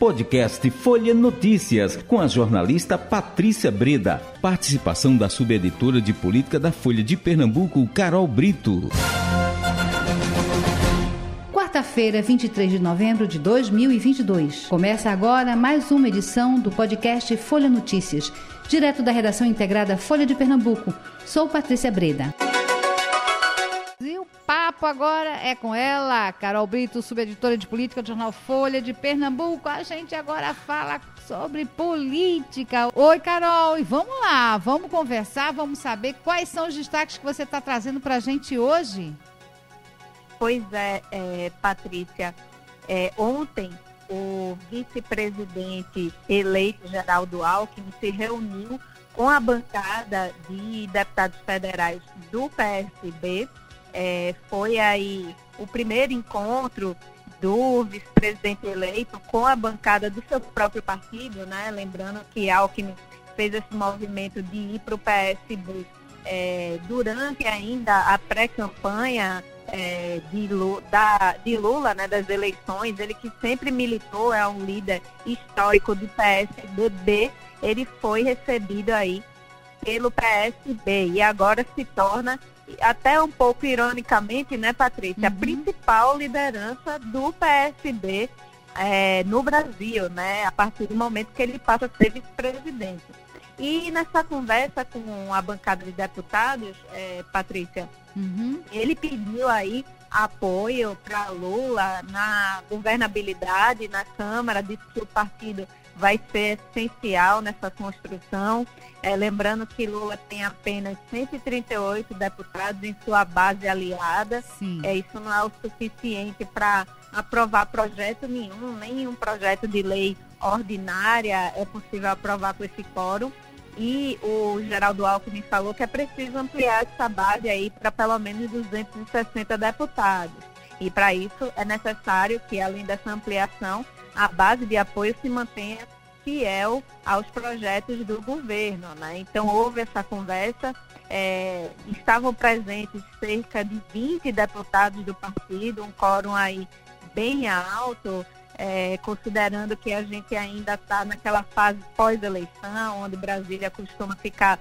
Podcast Folha Notícias, com a jornalista Patrícia Breda. Participação da subeditora de política da Folha de Pernambuco, Carol Brito. Quarta-feira, 23 de novembro de 2022. Começa agora mais uma edição do podcast Folha Notícias, direto da redação integrada Folha de Pernambuco. Sou Patrícia Breda papo agora é com ela, Carol Brito, subeditora de política do jornal Folha de Pernambuco. A gente agora fala sobre política. Oi, Carol, e vamos lá, vamos conversar, vamos saber quais são os destaques que você está trazendo para a gente hoje. Pois é, é Patrícia. É, ontem, o vice-presidente eleito Geraldo Alckmin se reuniu com a bancada de deputados federais do PSB é, foi aí o primeiro encontro do vice-presidente eleito com a bancada do seu próprio partido, né? Lembrando que Alckmin fez esse movimento de ir para o PSB é, durante ainda a pré-campanha é, de, de Lula, né, das eleições, ele que sempre militou, é um líder histórico do PSDB, ele foi recebido aí pelo PSB e agora se torna até um pouco ironicamente, né, Patrícia, uhum. a principal liderança do PSB é, no Brasil, né, a partir do momento que ele passa a ser vice-presidente. E nessa conversa com a bancada de deputados, é, Patrícia, uhum. ele pediu aí apoio para Lula na governabilidade na Câmara, disse que o partido vai ser essencial nessa construção. É, lembrando que Lula tem apenas 138 deputados em sua base aliada. Sim. É, isso não é o suficiente para aprovar projeto nenhum, nenhum projeto de lei ordinária é possível aprovar com esse quórum. E o Geraldo Alckmin falou que é preciso ampliar essa base aí para pelo menos 260 deputados. E para isso é necessário que, além dessa ampliação, a base de apoio se mantenha fiel aos projetos do governo. Né? Então, houve essa conversa, é, estavam presentes cerca de 20 deputados do partido, um quórum aí bem alto, é, considerando que a gente ainda está naquela fase pós-eleição, onde Brasília costuma ficar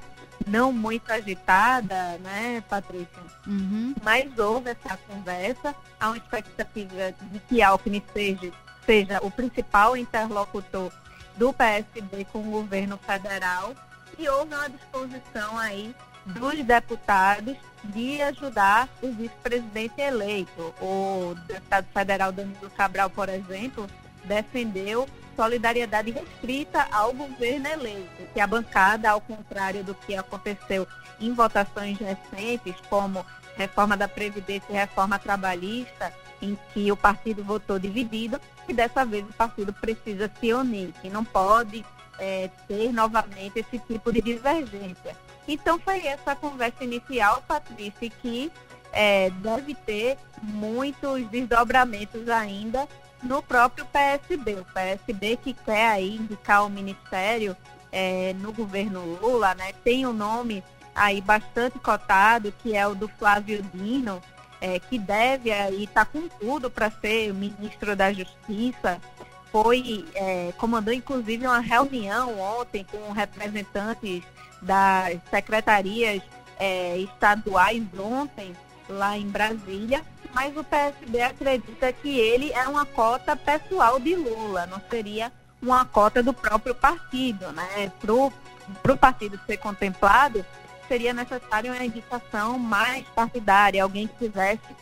não muito agitada, né, Patrícia? Uhum. Mas houve essa conversa, há uma expectativa de que Alckmin seja seja o principal interlocutor do PSB com o governo federal e houve uma disposição aí dos deputados de ajudar o vice-presidente eleito. O deputado federal Danilo Cabral, por exemplo, defendeu solidariedade restrita ao governo eleito, que a bancada, ao contrário do que aconteceu em votações recentes, como reforma da Previdência e reforma trabalhista, em que o partido votou dividido, e dessa vez o partido precisa se unir, que não pode é, ter novamente esse tipo de divergência. Então foi essa conversa inicial, Patrícia, que é, deve ter muitos desdobramentos ainda no próprio PSB. O PSB que quer aí indicar o ministério é, no governo Lula, né, tem um nome aí bastante cotado, que é o do Flávio Dino, é, que deve aí estar tá com tudo para ser ministro da Justiça, foi é, comandou inclusive uma reunião ontem com representantes das secretarias é, estaduais ontem lá em Brasília, mas o PSB acredita que ele é uma cota pessoal de Lula, não seria uma cota do próprio partido, né? Para o partido ser contemplado, seria necessário uma indicação mais partidária, alguém que tivesse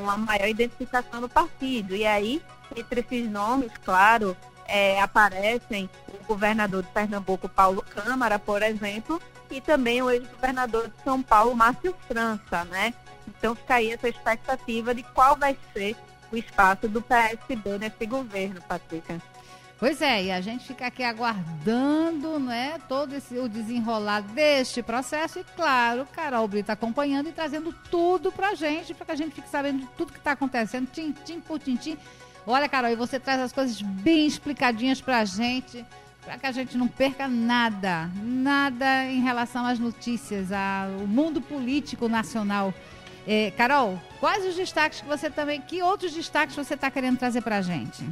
uma maior identificação do partido. E aí, entre esses nomes, claro, é, aparecem o governador de Pernambuco, Paulo Câmara, por exemplo, e também o ex-governador de São Paulo, Márcio França, né? Então fica aí essa expectativa de qual vai ser o espaço do PSB nesse governo, Patrícia. Pois é, e a gente fica aqui aguardando né, todo esse, o desenrolar deste processo e, claro, Carol Brito acompanhando e trazendo tudo pra gente, para que a gente fique sabendo de tudo que está acontecendo, tintim por tintim. Olha, Carol, e você traz as coisas bem explicadinhas pra gente, para que a gente não perca nada, nada em relação às notícias, ao mundo político nacional. É, Carol, quais os destaques que você também, que outros destaques você está querendo trazer pra gente?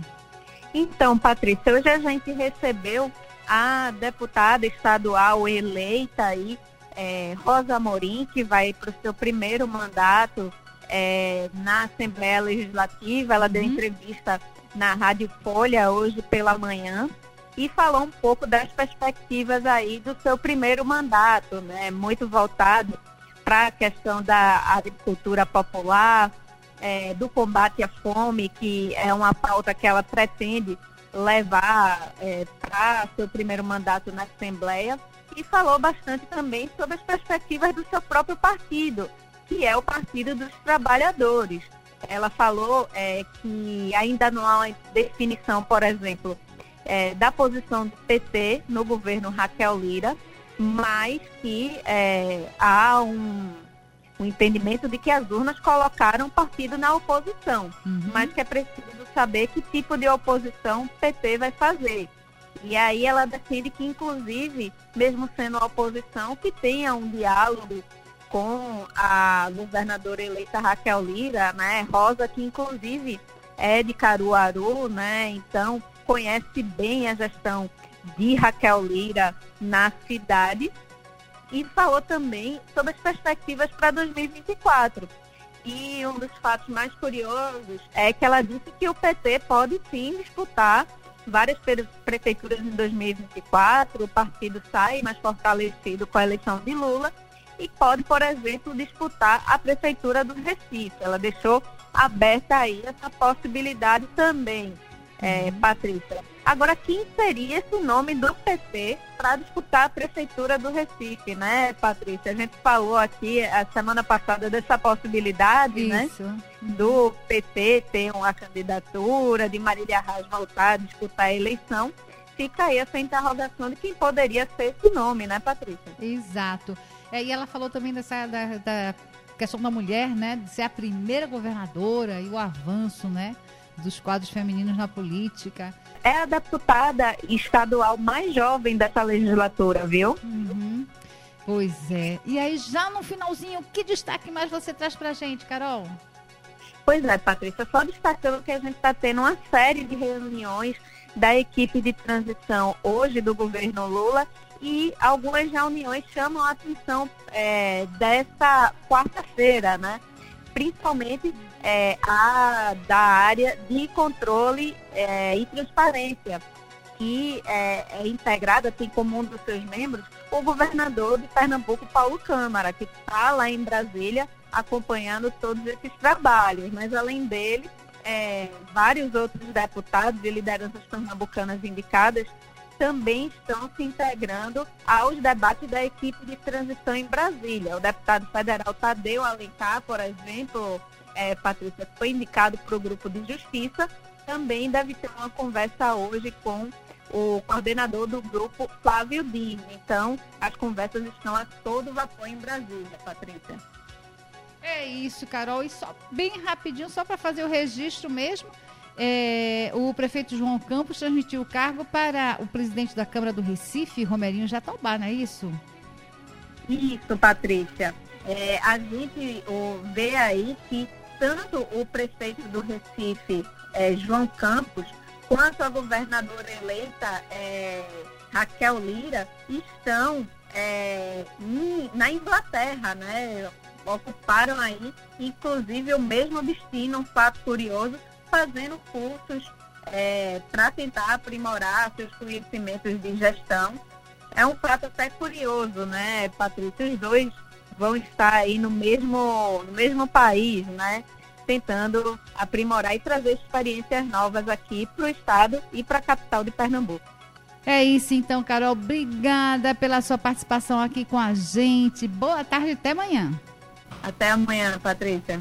Então, Patrícia, hoje a gente recebeu a deputada estadual eleita aí, é, Rosa Morim, que vai para o seu primeiro mandato é, na Assembleia Legislativa. Ela uhum. deu entrevista na Rádio Folha hoje pela manhã e falou um pouco das perspectivas aí do seu primeiro mandato, né? Muito voltado para a questão da agricultura popular, é, do combate à fome, que é uma pauta que ela pretende levar é, para seu primeiro mandato na Assembleia, e falou bastante também sobre as perspectivas do seu próprio partido, que é o Partido dos Trabalhadores. Ela falou é, que ainda não há uma definição, por exemplo, é, da posição do PT no governo Raquel Lira, mas que é, há um, um, entendimento de que as urnas colocaram o partido na oposição, uhum. mas que é preciso saber que tipo de oposição o PT vai fazer. E aí ela defende que, inclusive, mesmo sendo a oposição, que tenha um diálogo com a governadora eleita Raquel Lira, né, Rosa, que inclusive é de Caruaru, né, então conhece bem a gestão de Raquel Lira na cidade e falou também sobre as perspectivas para 2024. E um dos fatos mais curiosos é que ela disse que o PT pode sim disputar várias prefeituras em 2024, o partido sai mais fortalecido com a eleição de Lula e pode, por exemplo, disputar a prefeitura do Recife. Ela deixou aberta aí essa possibilidade também é, uhum. Patrícia. Agora, quem seria esse nome do PT para disputar a prefeitura do Recife, né, Patrícia? A gente falou aqui a semana passada dessa possibilidade, né, Isso. né? Do PT ter uma candidatura, de Marília Reis voltar a disputar a eleição. Fica aí essa interrogação de quem poderia ser esse nome, né, Patrícia? Exato. É, e ela falou também dessa da, da questão da mulher, né, de ser a primeira governadora e o avanço, né? Dos quadros femininos na política. É a deputada estadual mais jovem dessa legislatura, viu? Uhum. Pois é. E aí, já no finalzinho, que destaque mais você traz pra gente, Carol? Pois é, Patrícia, só destacando que a gente está tendo uma série de reuniões da equipe de transição hoje do governo Lula e algumas reuniões chamam a atenção é, dessa quarta-feira, né? Principalmente é, a, da área de controle é, e transparência, que é, é, integrada, tem como um dos seus membros o governador de Pernambuco, Paulo Câmara, que está lá em Brasília acompanhando todos esses trabalhos. Mas além dele, é, vários outros deputados e lideranças pernambucanas indicadas também estão se integrando aos debates da equipe de transição em Brasília. O deputado federal Tadeu Alencar, por exemplo, é, Patrícia, foi indicado para o grupo de justiça, também deve ter uma conversa hoje com o coordenador do grupo, Flávio Dini. Então, as conversas estão a todo vapor em Brasília, Patrícia. É isso, Carol. E só bem rapidinho, só para fazer o registro mesmo, é, o prefeito João Campos transmitiu o cargo para o presidente da Câmara do Recife, Romerinho Jatobá, não é isso? Isso, Patrícia. É, a gente vê aí que tanto o prefeito do Recife, é, João Campos, quanto a governadora eleita é, Raquel Lira estão é, na Inglaterra, né? Ocuparam aí, inclusive, o mesmo destino, um fato curioso, fazendo cursos é, para tentar aprimorar seus conhecimentos de gestão. É um fato até curioso, né, Patrícia? Os dois vão estar aí no mesmo, no mesmo país, né? Tentando aprimorar e trazer experiências novas aqui para o estado e para a capital de Pernambuco. É isso então, Carol. Obrigada pela sua participação aqui com a gente. Boa tarde até amanhã. Até amanhã, Patrícia.